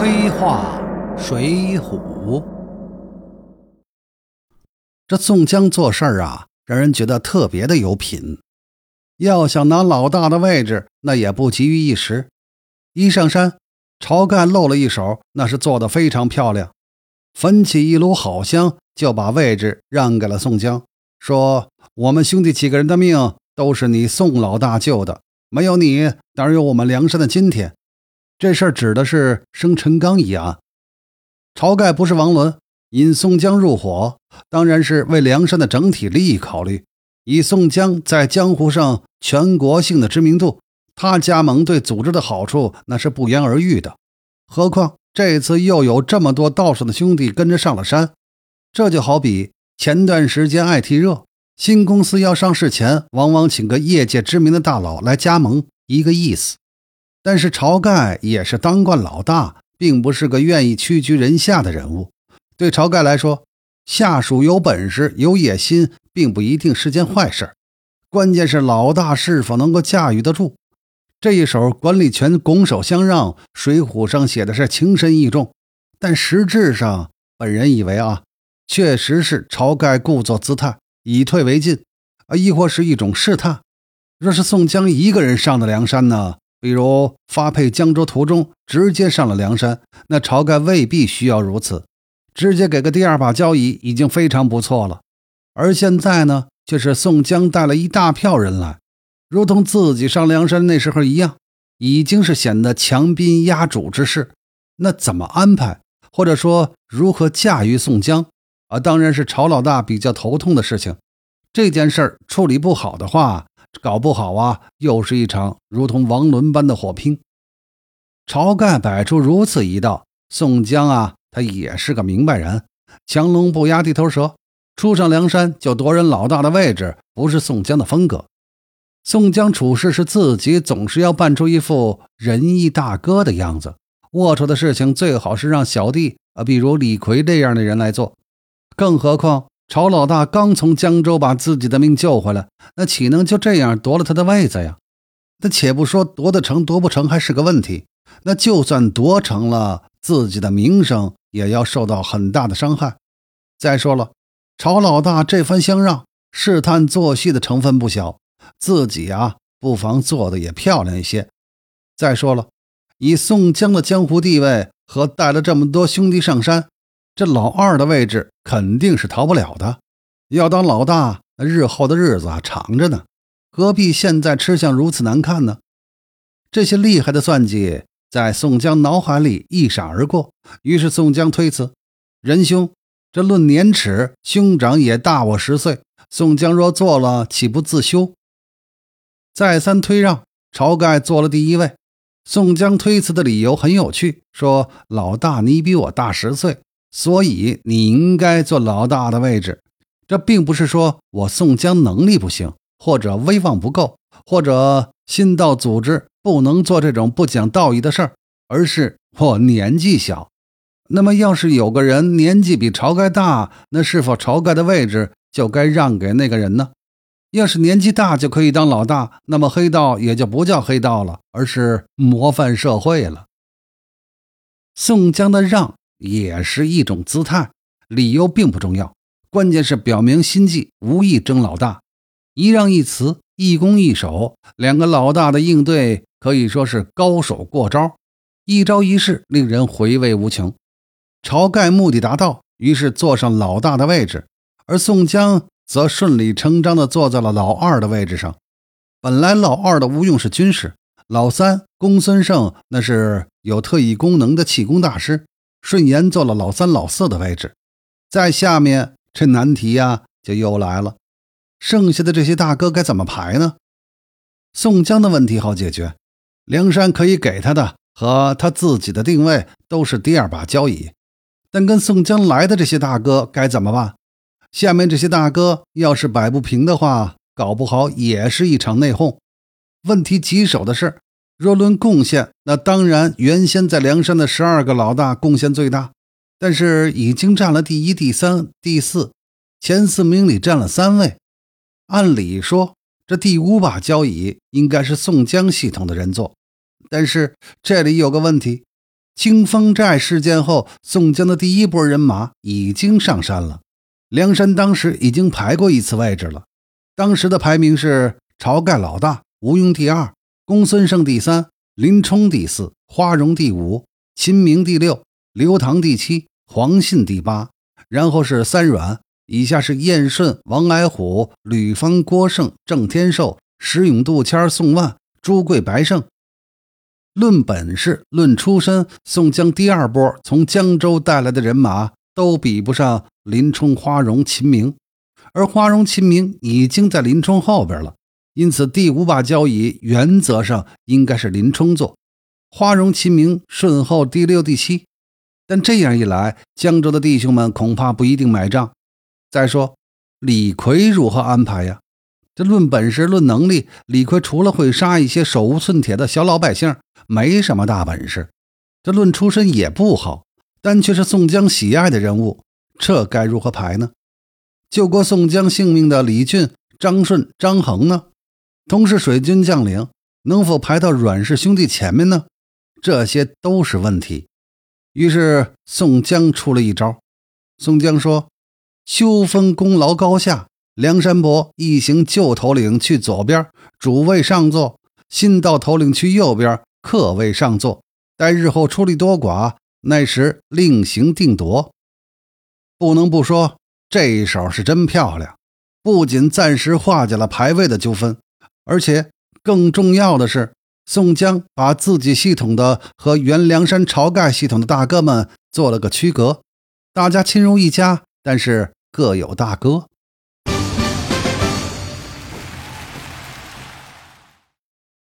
黑话水浒，这宋江做事儿啊，让人觉得特别的有品。要想拿老大的位置，那也不急于一时。一上山，晁盖露了一手，那是做的非常漂亮，焚起一炉好香，就把位置让给了宋江，说：“我们兄弟几个人的命都是你宋老大救的，没有你，哪有我们梁山的今天？”这事儿指的是生陈刚一案。晁盖不是王伦，引宋江入伙，当然是为梁山的整体利益考虑。以宋江在江湖上全国性的知名度，他加盟对组织的好处那是不言而喻的。何况这次又有这么多道上的兄弟跟着上了山，这就好比前段时间爱 t 热新公司要上市前，往往请个业界知名的大佬来加盟，一个意思。但是晁盖也是当惯老大，并不是个愿意屈居人下的人物。对晁盖来说，下属有本事、有野心，并不一定是件坏事。关键是老大是否能够驾驭得住这一手，管理权拱手相让。水浒上写的是情深意重，但实质上，本人以为啊，确实是晁盖故作姿态，以退为进，啊，亦或是一种试探。若是宋江一个人上的梁山呢？比如发配江州途中直接上了梁山，那晁盖未必需要如此，直接给个第二把交椅已经非常不错了。而现在呢，却是宋江带了一大票人来，如同自己上梁山那时候一样，已经是显得强兵压主之势。那怎么安排，或者说如何驾驭宋江啊？当然是晁老大比较头痛的事情。这件事儿处理不好的话。搞不好啊，又是一场如同王伦般的火拼。晁盖摆出如此一道，宋江啊，他也是个明白人，强龙不压地头蛇，初上梁山就夺人老大的位置，不是宋江的风格。宋江处事是自己总是要扮出一副仁义大哥的样子，龌龊的事情最好是让小弟啊，比如李逵这样的人来做，更何况。晁老大刚从江州把自己的命救回来，那岂能就这样夺了他的位子呀？那且不说夺得成夺不成还是个问题，那就算夺成了，自己的名声也要受到很大的伤害。再说了，晁老大这番相让，试探做戏的成分不小，自己啊，不妨做的也漂亮一些。再说了，以宋江的江湖地位和带了这么多兄弟上山。这老二的位置肯定是逃不了的，要当老大，那日后的日子啊长着呢，何必现在吃相如此难看呢？这些厉害的算计在宋江脑海里一闪而过，于是宋江推辞：“仁兄，这论年齿，兄长也大我十岁，宋江若做了，岂不自羞？”再三推让，晁盖做了第一位。宋江推辞的理由很有趣，说：“老大，你比我大十岁。”所以你应该做老大的位置，这并不是说我宋江能力不行，或者威望不够，或者新到组织不能做这种不讲道义的事儿，而是我年纪小。那么，要是有个人年纪比晁盖大，那是否晁盖的位置就该让给那个人呢？要是年纪大就可以当老大，那么黑道也就不叫黑道了，而是模范社会了。宋江的让。也是一种姿态，理由并不重要，关键是表明心计，无意争老大。一让一辞，一攻一守，两个老大的应对可以说是高手过招，一招一式令人回味无穷。晁盖目的达到，于是坐上老大的位置，而宋江则顺理成章地坐在了老二的位置上。本来老二的吴用是军师，老三公孙胜那是有特异功能的气功大师。顺延坐了老三、老四的位置，在下面这难题呀就又来了，剩下的这些大哥该怎么排呢？宋江的问题好解决，梁山可以给他的和他自己的定位都是第二把交椅，但跟宋江来的这些大哥该怎么办？下面这些大哥要是摆不平的话，搞不好也是一场内讧。问题棘手的是。若论贡献，那当然原先在梁山的十二个老大贡献最大，但是已经占了第一、第三、第四，前四名里占了三位。按理说，这第五把交椅应该是宋江系统的人做，但是这里有个问题：清风寨事件后，宋江的第一波人马已经上山了。梁山当时已经排过一次位置了，当时的排名是晁盖老大，吴用第二，公孙胜第三，林冲第四，花荣第五，秦明第六，刘唐第七，黄信第八，然后是三阮，以下是燕顺、王矮虎、吕方、郭盛、郑天寿、石勇、杜谦、宋万、朱贵、白胜。论本事，论出身，宋江第二波从江州带来的人马都比不上林冲、花荣、秦明，而花荣、秦明已经在林冲后边了，因此第五把交椅原则上应该是林冲坐，花荣、秦明顺后第六、第七。但这样一来，江州的弟兄们恐怕不一定买账。再说，李逵如何安排呀？这论本事、论能力，李逵除了会杀一些手无寸铁的小老百姓，没什么大本事。这论出身也不好，但却是宋江喜爱的人物，这该如何排呢？救过宋江性命的李俊、张顺、张衡呢？同是水军将领，能否排到阮氏兄弟前面呢？这些都是问题。于是宋江出了一招。宋江说：“秋分功劳高下。”梁山伯一行旧头领去左边，主位上座；新到头领去右边，客位上座。待日后出力多寡，那时另行定夺。不能不说，这一手是真漂亮。不仅暂时化解了排位的纠纷，而且更重要的是，宋江把自己系统的和原梁山晁盖系统的大哥们做了个区隔。大家亲如一家，但是各有大哥。